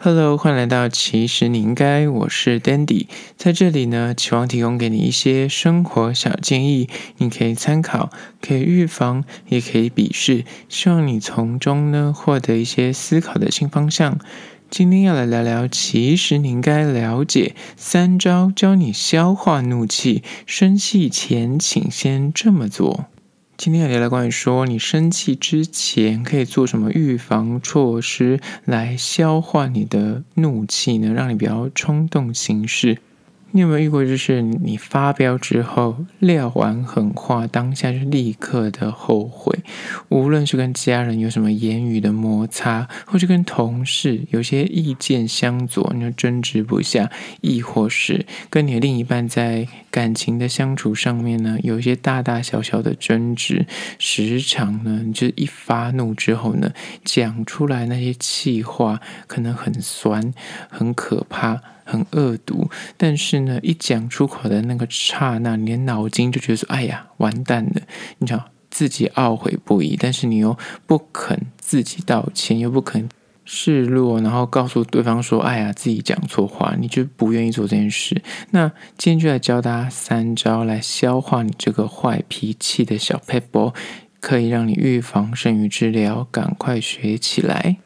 Hello，欢迎来到其实你应该，我是 Dandy，在这里呢，期望提供给你一些生活小建议，你可以参考，可以预防，也可以鄙视，希望你从中呢获得一些思考的新方向。今天要来聊聊，其实你应该了解三招教你消化怒气，生气前请先这么做。今天要聊聊关于说你生气之前可以做什么预防措施来消化你的怒气呢？让你不要冲动行事。你有没有遇过，就是你发飙之后撂完狠话，当下就立刻的后悔？无论是跟家人有什么言语的摩擦，或是跟同事有些意见相左，你就争执不下，亦或是跟你的另一半在感情的相处上面呢，有一些大大小小的争执，时常呢，你就一发怒之后呢，讲出来那些气话，可能很酸，很可怕。很恶毒，但是呢，一讲出口的那个刹那，你的脑筋就觉得说：“哎呀，完蛋了！”你想自己懊悔不已，但是你又不肯自己道歉，又不肯示弱，然后告诉对方说：“哎呀，自己讲错话。”你就不愿意做这件事。那今天就来教大家三招来消化你这个坏脾气的小撇步，可以让你预防胜于治疗，赶快学起来。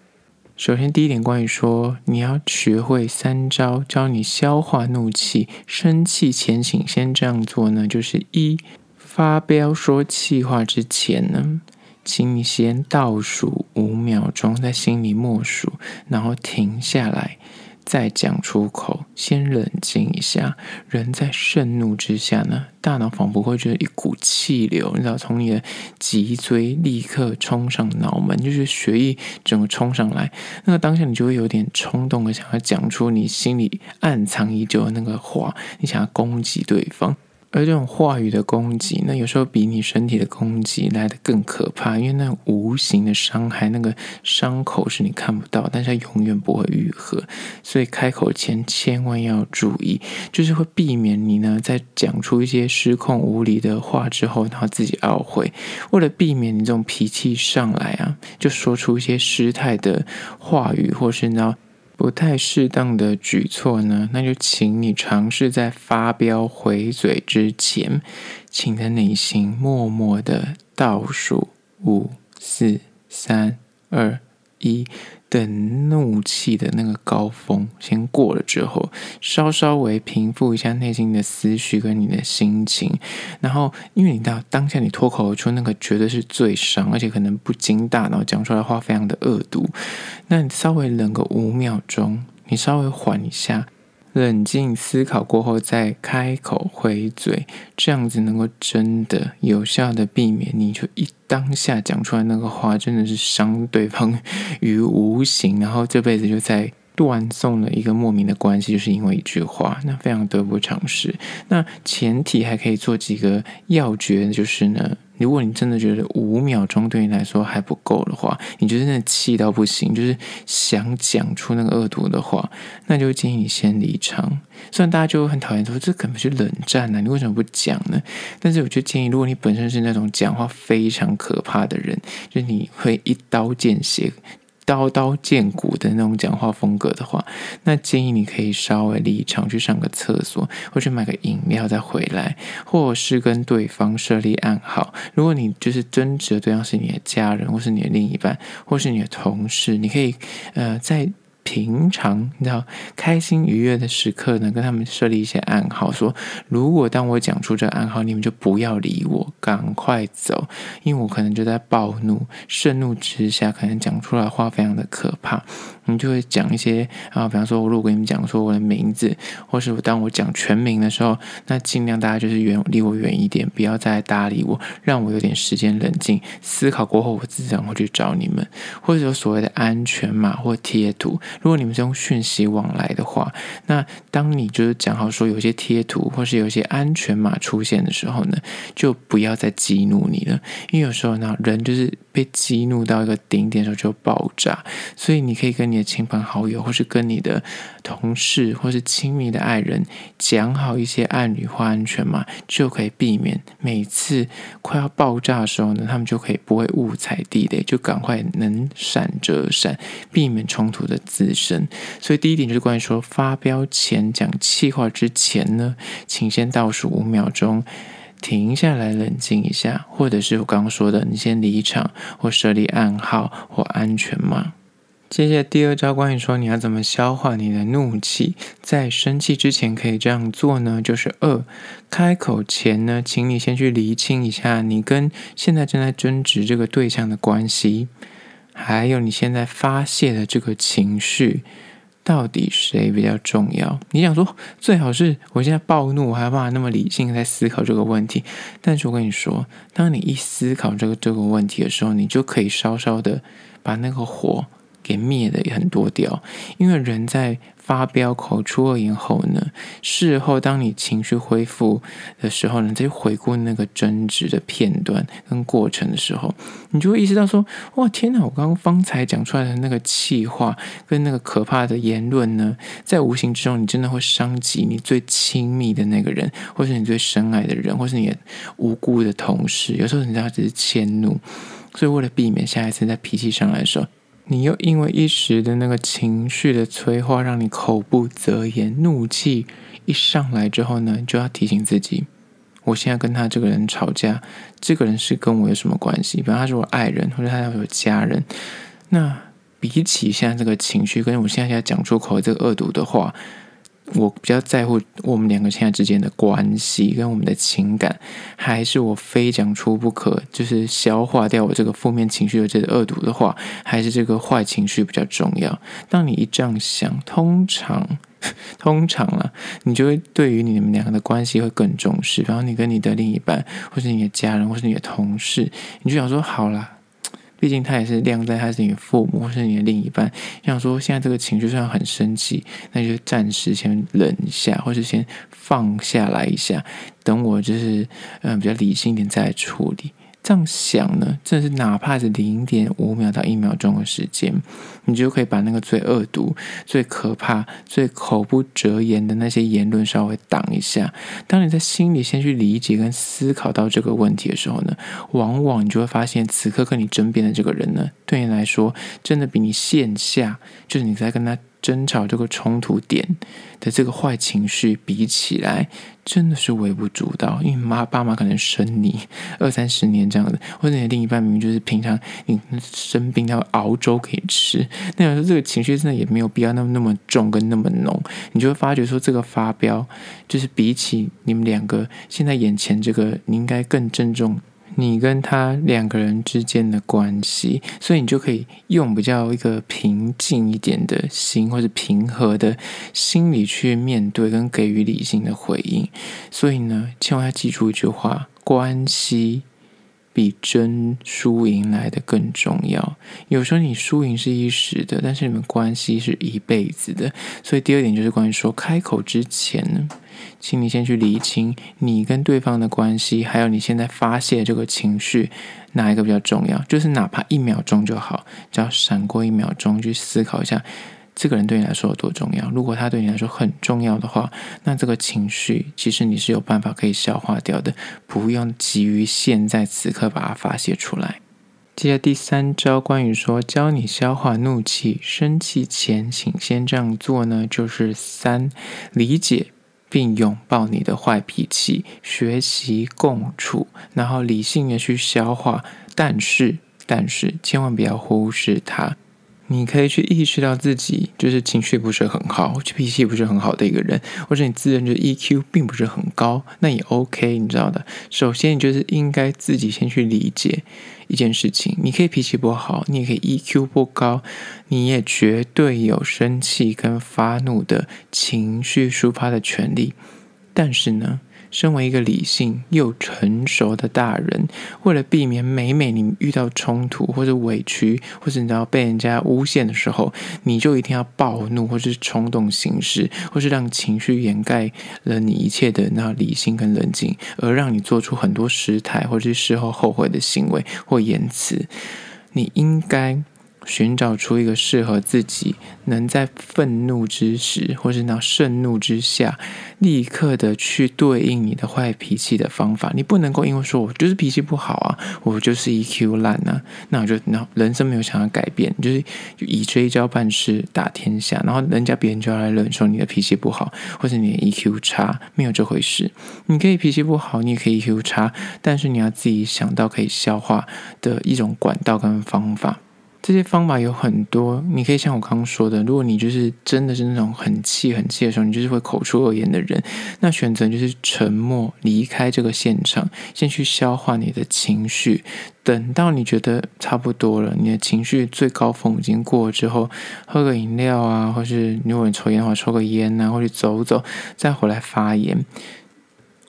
首先，第一点，关于说你要学会三招教你消化怒气，生气前请先这样做呢，就是一发飙说气话之前呢，请你先倒数五秒钟，在心里默数，然后停下来。再讲出口，先冷静一下。人在盛怒之下呢，大脑仿佛会觉得一股气流，你知道，从你的脊椎立刻冲上脑门，就是血液整个冲上来。那个当下，你就会有点冲动的想要讲出你心里暗藏已久的那个话，你想要攻击对方。而这种话语的攻击，那有时候比你身体的攻击来得更可怕，因为那种无形的伤害，那个伤口是你看不到，但是它永远不会愈合。所以开口前千万要注意，就是会避免你呢在讲出一些失控无理的话之后，然后自己懊悔。为了避免你这种脾气上来啊，就说出一些失态的话语，或是呢。不太适当的举措呢，那就请你尝试在发飙回嘴之前，请在内心默默的倒数五、四、三、二、一。等怒气的那个高峰先过了之后，稍稍微平复一下内心的思绪跟你的心情，然后因为你到当下你脱口而出那个绝对是最伤，而且可能不经大脑讲出来话非常的恶毒，那你稍微冷个五秒钟，你稍微缓一下。冷静思考过后再开口回嘴，这样子能够真的有效的避免你就一当下讲出来那个话，真的是伤对方于无形，然后这辈子就在断送了一个莫名的关系，就是因为一句话，那非常得不偿失。那前提还可以做几个要诀，就是呢。如果你真的觉得五秒钟对你来说还不够的话，你就真的气到不行，就是想讲出那个恶毒的话，那就建议你先离场。虽然大家就很讨厌说这可能是冷战呢、啊，你为什么不讲呢？但是我就建议，如果你本身是那种讲话非常可怕的人，就是你会一刀见血。刀刀见骨的那种讲话风格的话，那建议你可以稍微离场去上个厕所，或去买个饮料再回来，或是跟对方设立暗号。如果你就是争执的对象是你的家人，或是你的另一半，或是你的同事，你可以呃在。平常你知道开心愉悦的时刻呢，跟他们设立一些暗号，说如果当我讲出这暗号，你们就不要理我，赶快走，因为我可能就在暴怒、盛怒之下，可能讲出来话非常的可怕。你就会讲一些啊，比方说，我如果跟你们讲说我的名字，或是当我讲全名的时候，那尽量大家就是远离我远一点，不要再搭理我，让我有点时间冷静思考过后，我自然会去找你们，或者有所谓的安全码或贴图。如果你们是用讯息往来的话，那当你就是讲好说有些贴图或是有些安全码出现的时候呢，就不要再激怒你了，因为有时候呢，人就是被激怒到一个顶点的时候就爆炸。所以你可以跟你的亲朋好友，或是跟你的同事，或是亲密的爱人讲好一些暗语或安全码，就可以避免每次快要爆炸的时候呢，他们就可以不会误踩地雷，就赶快能闪则闪，避免冲突的滋生。所以第一点就是关于说发飙前讲气话之前呢，请先倒数五秒钟。停下来，冷静一下，或者是我刚刚说的，你先离场，或设立暗号或安全码。接下来第二招，关于说你要怎么消化你的怒气，在生气之前可以这样做呢？就是二，开口前呢，请你先去厘清一下你跟现在正在争执这个对象的关系，还有你现在发泄的这个情绪。到底谁比较重要？你想说最好是我现在暴怒，我还办法那么理性在思考这个问题。但是我跟你说，当你一思考这个这个问题的时候，你就可以稍稍的把那个火给灭的也很多掉，因为人在。发飙、口出恶言后呢，事后当你情绪恢复的时候呢，再回顾那个争执的片段跟过程的时候，你就会意识到说：哇，天哪！我刚刚方才讲出来的那个气话跟那个可怕的言论呢，在无形之中，你真的会伤及你最亲密的那个人，或是你最深爱的人，或是你无辜的同事。有时候你知道只是迁怒，所以为了避免下一次在脾气上来的时候。你又因为一时的那个情绪的催化，让你口不择言，怒气一上来之后呢，就要提醒自己：我现在跟他这个人吵架，这个人是跟我有什么关系？比方他是我爱人，或者他要有家人。那比起现在这个情绪，跟我现在要讲出口这个恶毒的话。我比较在乎我们两个现在之间的关系跟我们的情感，还是我非讲出不可，就是消化掉我这个负面情绪的这个恶毒的话，还是这个坏情绪比较重要？当你一这样想，通常，通常啊，你就会对于你们两个的关系会更重视。然后你跟你的另一半，或是你的家人，或是你的同事，你就想说好啦。毕竟他也是晾在他是你的父母或是你的另一半，想说现在这个情绪虽然很生气，那就暂时先忍一下，或是先放下来一下，等我就是嗯比较理性一点再来处理。这样想呢，真的是哪怕是零点五秒到一秒钟的时间，你就可以把那个最恶毒、最可怕、最口不择言的那些言论稍微挡一下。当你在心里先去理解跟思考到这个问题的时候呢，往往你就会发现，此刻跟你争辩的这个人呢，对你来说，真的比你线下就是你在跟他。争吵这个冲突点的这个坏情绪比起来，真的是微不足道。因为妈爸妈可能生你二三十年这样子，或者你的另一半明明就是平常你生病要熬粥可以吃，那有时候这个情绪真的也没有必要那么那么重跟那么浓。你就会发觉说，这个发飙就是比起你们两个现在眼前这个，你应该更郑重。你跟他两个人之间的关系，所以你就可以用比较一个平静一点的心，或者平和的心理去面对跟给予理性的回应。所以呢，千万要记住一句话：关系比争输赢来的更重要。有时候你输赢是一时的，但是你们关系是一辈子的。所以第二点就是关于说，开口之前呢。请你先去理清你跟对方的关系，还有你现在发泄这个情绪，哪一个比较重要？就是哪怕一秒钟就好，只要闪过一秒钟去思考一下，这个人对你来说有多重要。如果他对你来说很重要的话，那这个情绪其实你是有办法可以消化掉的，不用急于现在此刻把它发泄出来。接下第三招，关于说教你消化怒气，生气前请先这样做呢，就是三理解。并拥抱你的坏脾气，学习共处，然后理性的去消化。但是，但是千万不要忽视它。你可以去意识到自己就是情绪不是很好，或者脾气不是很好的一个人，或者你自认就 EQ 并不是很高，那也 OK，你知道的。首先，你就是应该自己先去理解一件事情。你可以脾气不好，你也可以 EQ 不高，你也绝对有生气跟发怒的情绪抒发的权利。但是呢，身为一个理性又成熟的大人，为了避免每每你遇到冲突或者委屈，或者你知道被人家诬陷的时候，你就一定要暴怒，或是冲动行事，或是让情绪掩盖了你一切的那理性跟冷静，而让你做出很多失态或是事后后悔的行为或言辞，你应该。寻找出一个适合自己能在愤怒之时，或是那盛怒之下，立刻的去对应你的坏脾气的方法。你不能够因为说我就是脾气不好啊，我就是 EQ 烂啊，那我就那人生没有想要改变，就是以这一招办事打天下，然后人家别人就要来忍受你的脾气不好，或者你的 EQ 差，没有这回事。你可以脾气不好，你也可以 EQ 差，但是你要自己想到可以消化的一种管道跟方法。这些方法有很多，你可以像我刚刚说的，如果你就是真的是那种很气很气的时候，你就是会口出恶言的人，那选择就是沉默，离开这个现场，先去消化你的情绪，等到你觉得差不多了，你的情绪最高峰已经过了之后，喝个饮料啊，或是如果你抽烟的话，抽个烟啊，或者走走，再回来发言。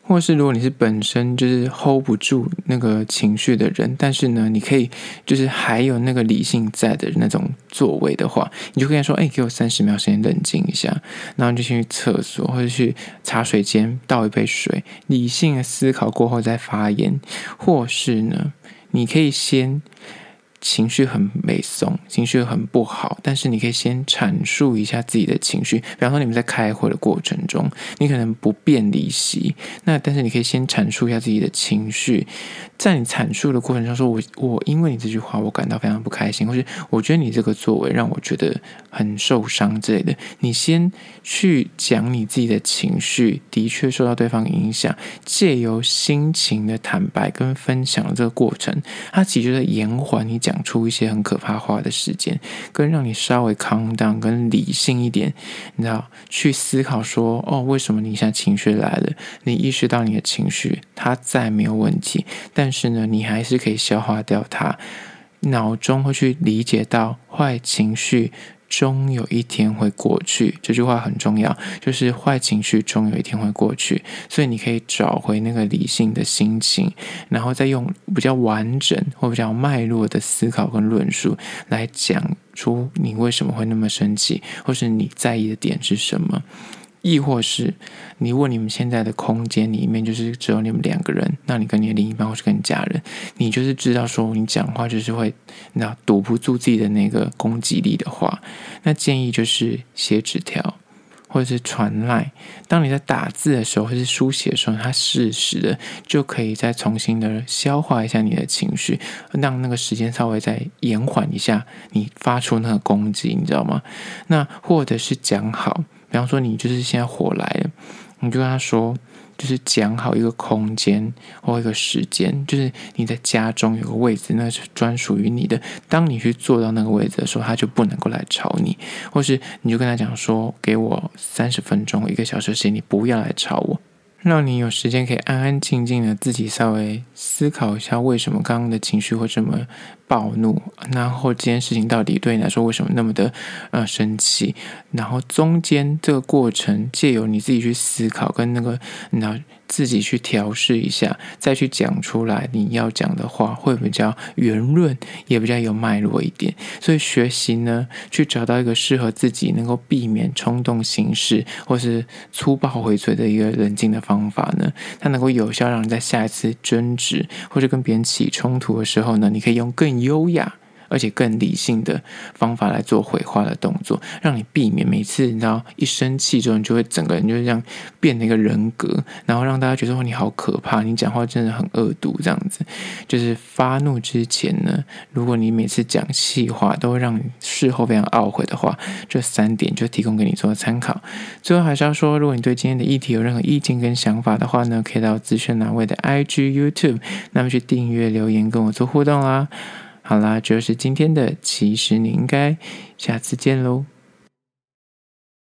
或是如果你是本身就是 hold 不住那个情绪的人，但是呢，你可以就是还有那个理性在的那种作为的话，你就可以说：“哎，给我三十秒时间冷静一下。”然后就先去厕所或者去茶水间倒一杯水，理性的思考过后再发言。或是呢，你可以先。情绪很美松，情绪很不好，但是你可以先阐述一下自己的情绪。比方说，你们在开会的过程中，你可能不便离席，那但是你可以先阐述一下自己的情绪。在你阐述的过程中，说我我因为你这句话，我感到非常不开心，或是我觉得你这个作为让我觉得很受伤之类的。你先去讲你自己的情绪，的确受到对方影响，借由心情的坦白跟分享的这个过程，它其实在延缓你讲。讲出一些很可怕话的时间，跟让你稍微 c a l down，跟理性一点，你知道，去思考说，哦，为什么你现在情绪来了？你意识到你的情绪，它再没有问题，但是呢，你还是可以消化掉它，脑中会去理解到坏情绪。终有一天会过去，这句话很重要，就是坏情绪终有一天会过去，所以你可以找回那个理性的心情，然后再用比较完整或比较脉络的思考跟论述来讲出你为什么会那么生气，或是你在意的点是什么。亦或是你问你们现在的空间里面，就是只有你们两个人，那你跟你的另一半或是跟你家人，你就是知道说你讲话就是会，那堵不住自己的那个攻击力的话，那建议就是写纸条或者是传赖。当你在打字的时候或是书写的时候，它适时的就可以再重新的消化一下你的情绪，让那个时间稍微再延缓一下你发出那个攻击，你知道吗？那或者是讲好。比方说，你就是现在火来了，你就跟他说，就是讲好一个空间或一个时间，就是你在家中有个位置，那是专属于你的。当你去坐到那个位置的时候，他就不能够来吵你，或是你就跟他讲说，给我三十分钟、一个小时时间，你不要来吵我。让你有时间可以安安静静的自己稍微思考一下，为什么刚刚的情绪会这么暴怒，然后这件事情到底对你来说为什么那么的呃生气？然后中间这个过程，借由你自己去思考，跟那个那。自己去调试一下，再去讲出来你要讲的话，会比较圆润，也比较有脉络一点。所以学习呢，去找到一个适合自己，能够避免冲动行事或是粗暴回嘴的一个冷静的方法呢，它能够有效让你在下一次争执或者跟别人起冲突的时候呢，你可以用更优雅。而且更理性的方法来做回话的动作，让你避免每次你知道一生气之后，你就会整个人就是这样变了一个人格，然后让大家觉得说你好可怕，你讲话真的很恶毒这样子。就是发怒之前呢，如果你每次讲气话都会让你事后非常懊悔的话，这三点就提供给你做参考。最后还是要说，如果你对今天的议题有任何意见跟想法的话呢，可以到资讯栏位的 IG、YouTube，那么去订阅留言跟我做互动啦。好啦，就是今天的，其实你应该下次见喽。